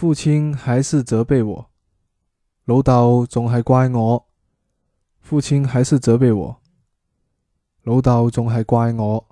父亲还是责备我。老豆仲系怪我。父亲还是责备我。老豆仲系怪我。